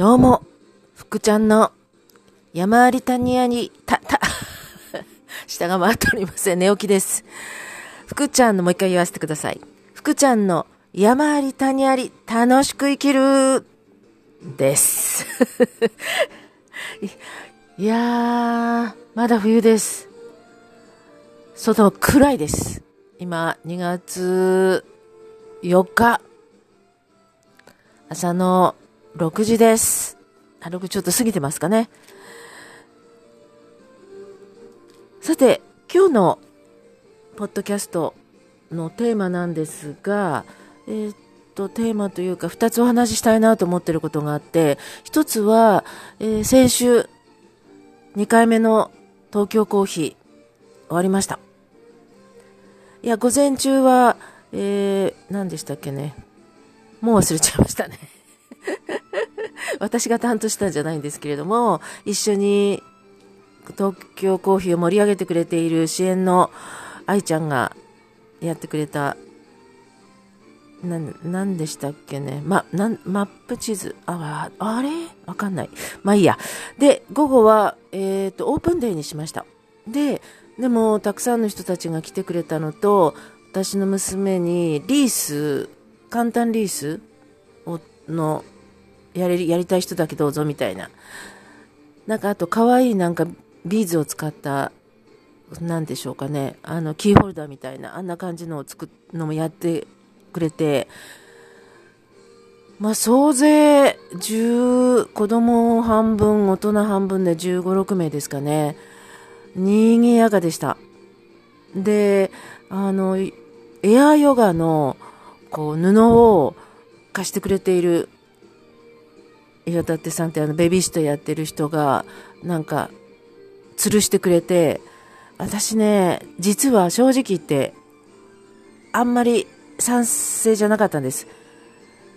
どうも、福ちゃんの山あり谷あり、た、た、下が回っておりません。寝起きです。福ちゃんの、もう一回言わせてください。福ちゃんの山あり谷あり、楽しく生きる、です。いやー、まだ冬です。外暗いです。今、2月4日、朝の6時です。あ、6ちょっと過ぎてますかね。さて、今日のポッドキャストのテーマなんですが、えーっと、テーマというか、2つお話ししたいなと思ってることがあって、1つは、えー先週、2回目の東京コーヒー、終わりました。いや、午前中は、えー、何でしたっけね。もう忘れちゃいましたね。私が担当したんじゃないんですけれども、一緒に東京コーヒーを盛り上げてくれている支援の愛ちゃんがやってくれた、な、なんでしたっけね。ま、なん、マップ地図。あ、あれ？わかんない。まあいいや。で、午後は、えっ、と、オープンデーにしました。で、でも、たくさんの人たちが来てくれたのと、私の娘にリース、簡単リース、の、やれ、やりたい人だけどうぞみたいな。なんかあと可愛いなんかビーズを使った、なんでしょうかね。あの、キーホルダーみたいな、あんな感じのを作るのもやってくれて、まあ、総勢10、子供半分、大人半分で15、6名ですかね。にぎやかでした。で、あの、エアヨガの、こう、布を貸してくれている岩立さんってあのベビーシットやってる人がなんか吊るしてくれて私ね実は正直言ってあんまり賛成じゃなかったんです。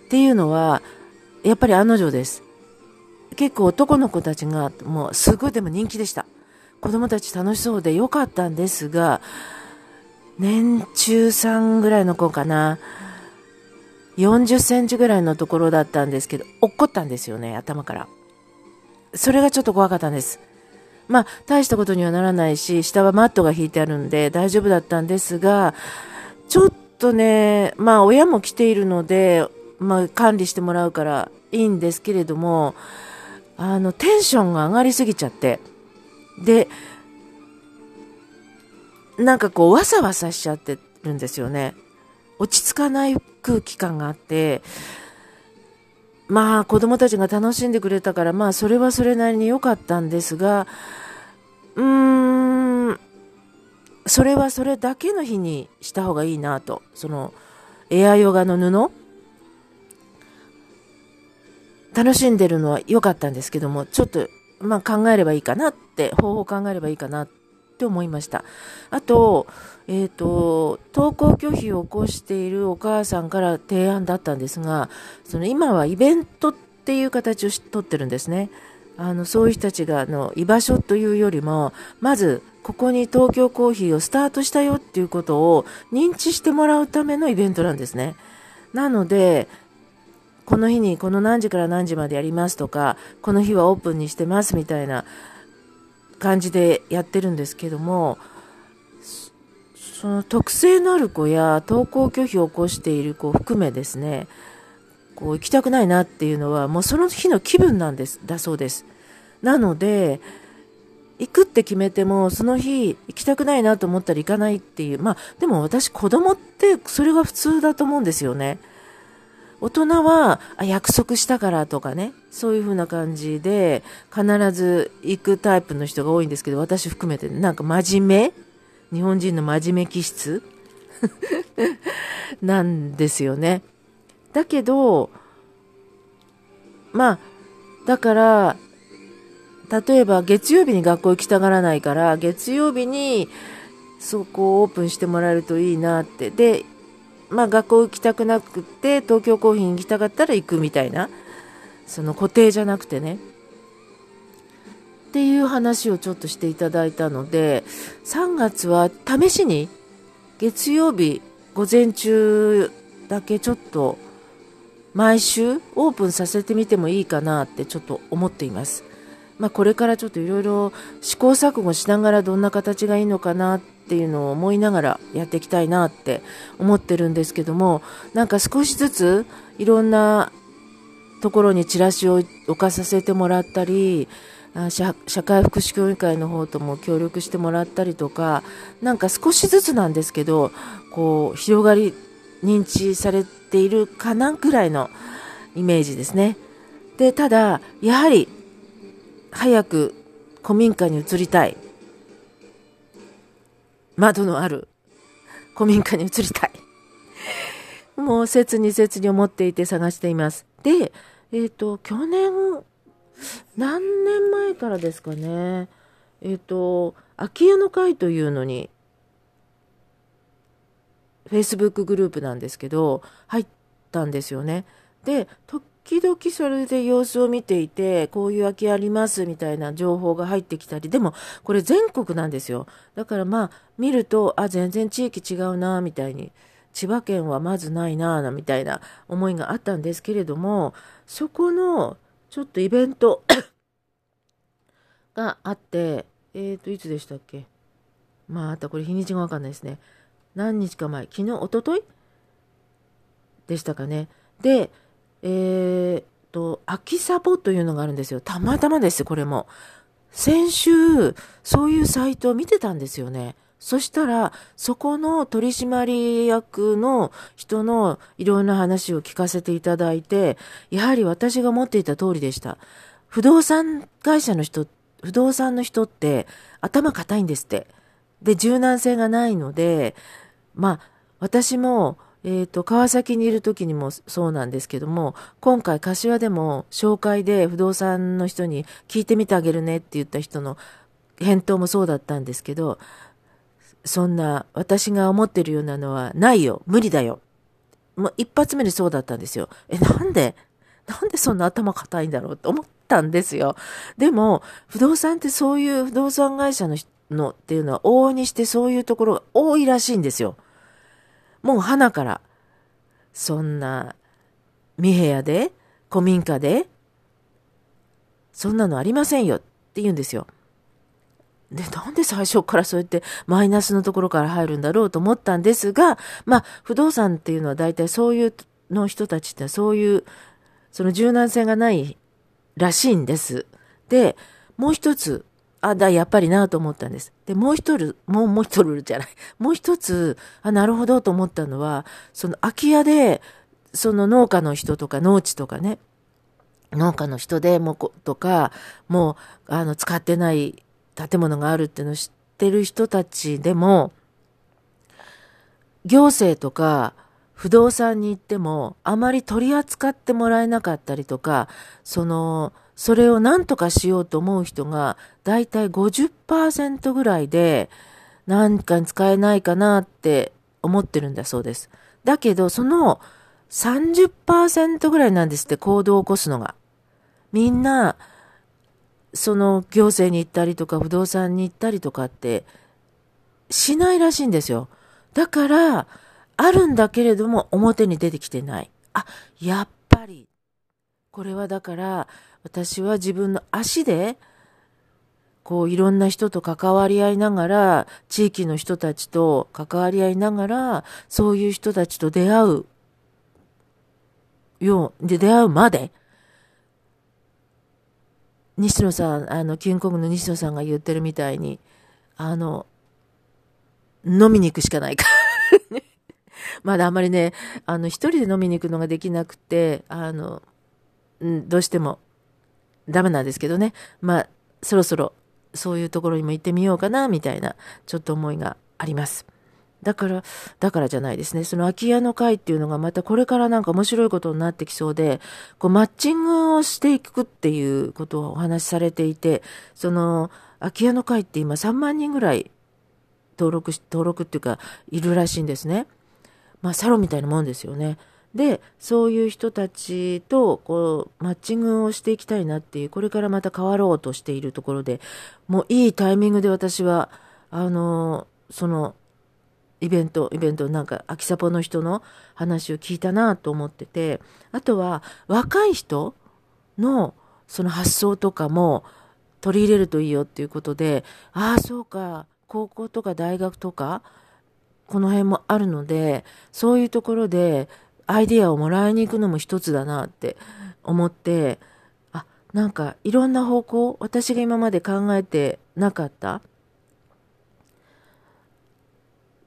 っていうのはやっぱり案の定です。結構男の子たちがもうすごいでも人気でした。子供たち楽しそうでよかったんですが年中さんぐらいの子かな。40センチぐらいのところだったんですけど、落っこったんですよね、頭から。それがちょっと怖かったんです。まあ、大したことにはならないし、下はマットが引いてあるんで大丈夫だったんですが、ちょっとね、まあ、親も来ているので、まあ、管理してもらうからいいんですけれども、あの、テンションが上がりすぎちゃって、で、なんかこう、わさわさしちゃってるんですよね。落ち着かない空気感があって、まあ子供たちが楽しんでくれたから、まあそれはそれなりに良かったんですが、うーん、それはそれだけの日にした方がいいなと。その、エアヨガの布楽しんでるのは良かったんですけども、ちょっと、まあ考えればいいかなって、方法を考えればいいかなって思いました。あと、えっ、と、登校拒否を起こしているお母さんから提案だったんですが、その今はイベントっていう形をとってるんですね。あの、そういう人たちが、あの、居場所というよりも、まず、ここに東京コーヒーをスタートしたよっていうことを認知してもらうためのイベントなんですね。なので、この日にこの何時から何時までやりますとか、この日はオープンにしてますみたいな感じでやってるんですけども、その特性のある子や登校拒否を起こしている子を含めですね、こう行きたくないなっていうのはもうその日の気分なんです、だそうです。なので、行くって決めてもその日行きたくないなと思ったら行かないっていう、まあでも私子供ってそれが普通だと思うんですよね。大人は約束したからとかね、そういう風な感じで必ず行くタイプの人が多いんですけど、私含めてなんか真面目？日本人の真面目気質？なんですよね。だけど、まあ、だから、例えば月曜日に学校行きたがらないから、月曜日にそこをオープンしてもらえるといいなって。で、まあ学校行きたくなくて、東京コーヒーに行きたかったら行くみたいな。その固定じゃなくてね。っていう話をちょっとしていただいたので、3月は試しに月曜日午前中だけちょっと毎週オープンさせてみてもいいかなってちょっと思っています。まあ、これからちょっといろいろ試行錯誤しながらどんな形がいいのかなってっていうのを思いながらやっていきたいなって思ってるんですけどもなんか少しずついろんなところにチラシを置かさせてもらったり社会福祉協議会の方とも協力してもらったりとかなんか少しずつなんですけどこう広がり認知されているかなぐらいのイメージですね。でただやはり早く古民家に移りたい。窓のある古民家に移りたい。もう切に切に思っていて探しています。で、えっ、ー、と、去年、何年前からですかね。えっ、ー、と、空き家の会というのに、Facebook グループなんですけど、入ったんですよね。で、時々それで様子を見ていて、こういう空きありますみたいな情報が入ってきたり、でもこれ全国なんですよ。だからまあ見ると、あ、全然地域違うな、みたいに。千葉県はまずないな、みたいな思いがあったんですけれども、そこのちょっとイベント があって、えっ、ー、と、いつでしたっけ？まあ、あとこれ日にちがわかんないですね。何日か前、昨日、おとといでしたかね。で、えー、と、秋サポというのがあるんですよ。たまたまです、これも。先週、そういうサイトを見てたんですよね。そしたら、そこの取締役の人のいろんな話を聞かせていただいて、やはり私が思っていた通りでした。不動産会社の人、不動産の人って頭固いんですって。で、柔軟性がないので、まあ、私もえっ、ー、と、川崎にいる時にもそうなんですけども、今回柏でも紹介で不動産の人に聞いてみてあげるねって言った人の返答もそうだったんですけど、そんな私が思ってるようなのはないよ、無理だよ。もう一発目にそうだったんですよ。え、なんでなんでそんな頭固いんだろうって思ったんですよ。でも、不動産ってそういう不動産会社ののっていうのは往々にしてそういうところが多いらしいんですよ。もう花から、そんな、三部屋で、古民家で、そんなのありませんよって言うんですよ。で、なんで最初からそうやってマイナスのところから入るんだろうと思ったんですが、まあ、不動産っていうのは大体そういうの人たちってそういう、その柔軟性がないらしいんです。で、もう一つ、あ、だ、やっぱりなと思ったんです。で、もう一人、もう、もう一人じゃない。もう一つ、あ、なるほどと思ったのは、その空き家で、その農家の人とか農地とかね、農家の人でもことか、もう、あの、使ってない建物があるっていうのを知ってる人たちでも、行政とか不動産に行っても、あまり取り扱ってもらえなかったりとか、その、それを何とかしようと思う人が、だいたい50%ぐらいで、何かに使えないかなって思ってるんだそうです。だけど、その30%ぐらいなんですって、行動を起こすのが。みんな、その行政に行ったりとか、不動産に行ったりとかって、しないらしいんですよ。だから、あるんだけれども、表に出てきてない。あ、やっぱり。これはだから、私は自分の足で、こういろんな人と関わり合いながら、地域の人たちと関わり合いながら、そういう人たちと出会うよう、で出会うまで、西野さん、あの、キンコングの西野さんが言ってるみたいに、あの、飲みに行くしかないか。まだあんまりね、あの、一人で飲みに行くのができなくて、あの、うん、どうしても。ダメなんですけどね。まあ、そろそろそういうところにも行ってみようかな、みたいな、ちょっと思いがあります。だから、だからじゃないですね。その空き家の会っていうのがまたこれからなんか面白いことになってきそうで、こうマッチングをしていくっていうことをお話しされていて、その空き家の会って今3万人ぐらい登録し、登録っていうかいるらしいんですね。まあサロンみたいなもんですよね。で、そういう人たちと、こう、マッチングをしていきたいなっていう、これからまた変わろうとしているところで、もういいタイミングで私は、あの、その、イベント、イベントなんか、秋サポの人の話を聞いたなと思ってて、あとは若い人のその発想とかも取り入れるといいよっていうことで、ああ、そうか、高校とか大学とか、この辺もあるので、そういうところでアイディアをもらいに行くのも一つだなって思って、あ、なんかいろんな方向、私が今まで考えてなかった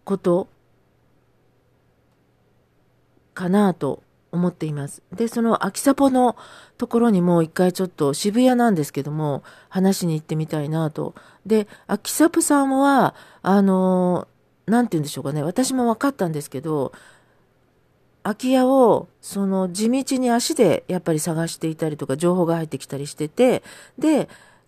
ことかなと思っています。で、その秋サポのところにも一回ちょっと渋谷なんですけども、話しに行ってみたいなと。で、秋サポさんは、あの、なんて言うんでしょうかね、私も分かったんですけど、空き家を、その地道に足でやっぱり探していたりとか、情報が入ってきたりしてて、で、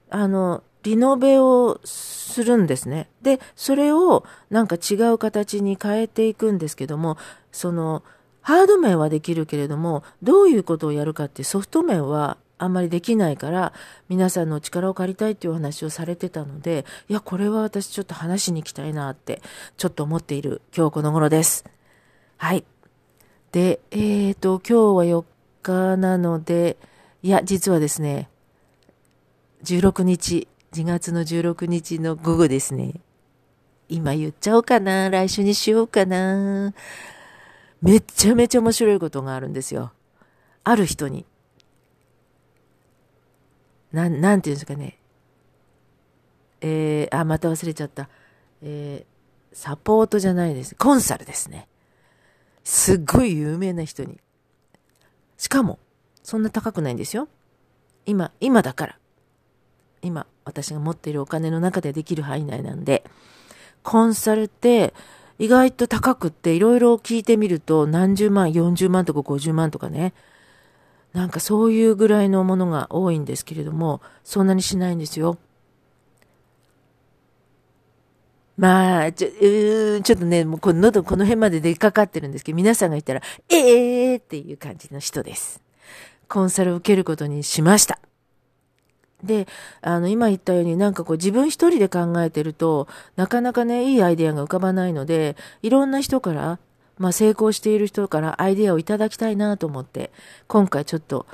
あの、リノベをするんですね。で、それをなんか違う形に変えていくんですけども、その、ハード面はできるけれども、どういうことをやるかってソフト面はあんまりできないから、皆さんの力を借りたいっていうお話をされてたので、いや、これは私ちょっと話しに行きたいなって、ちょっと思っている今日この頃です。はい。で、えっ、ー、と、今日は4日なので、いや、実はですね、16日、2月の16日の午後ですね。今言っちゃおうかな、来週にしようかな。めっちゃめちゃ面白いことがあるんですよ。ある人に。なん、なんていうんですかね。えー、あ、また忘れちゃった。えー、サポートじゃないです。コンサルですね。すっごい有名な人に。しかも、そんな高くないんですよ。今、今だから。今、私が持っているお金の中でできる範囲内なんで、コンサルって意外と高くっていろいろ聞いてみると何十万、40万とか50万とかね。なんかそういうぐらいのものが多いんですけれども、そんなにしないんですよ。まあ、ちょ、うんちょっとね、もうこの喉この辺まで出かかってるんですけど、皆さんが言ったら、ええーっていう感じの人です。コンサルを受けることにしました。で、あの、今言ったようになんかこう自分一人で考えてると、なかなかね、いいアイデアが浮かばないので、いろんな人から、まあ成功している人からアイデアをいただきたいなと思って、今回ちょっと、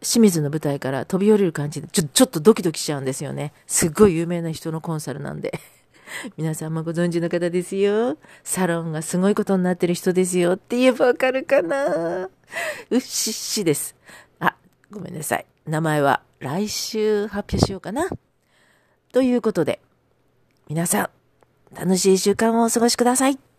清水の舞台から飛び降りる感じで、ちょ、ちょっとドキドキしちゃうんですよね。すっごい有名な人のコンサルなんで。皆さんもご存知の方ですよ。サロンがすごいことになってる人ですよって言えばわかるかなうっしっしです。あ、ごめんなさい。名前は来週発表しようかな。ということで、皆さん、楽しい週間をお過ごしください。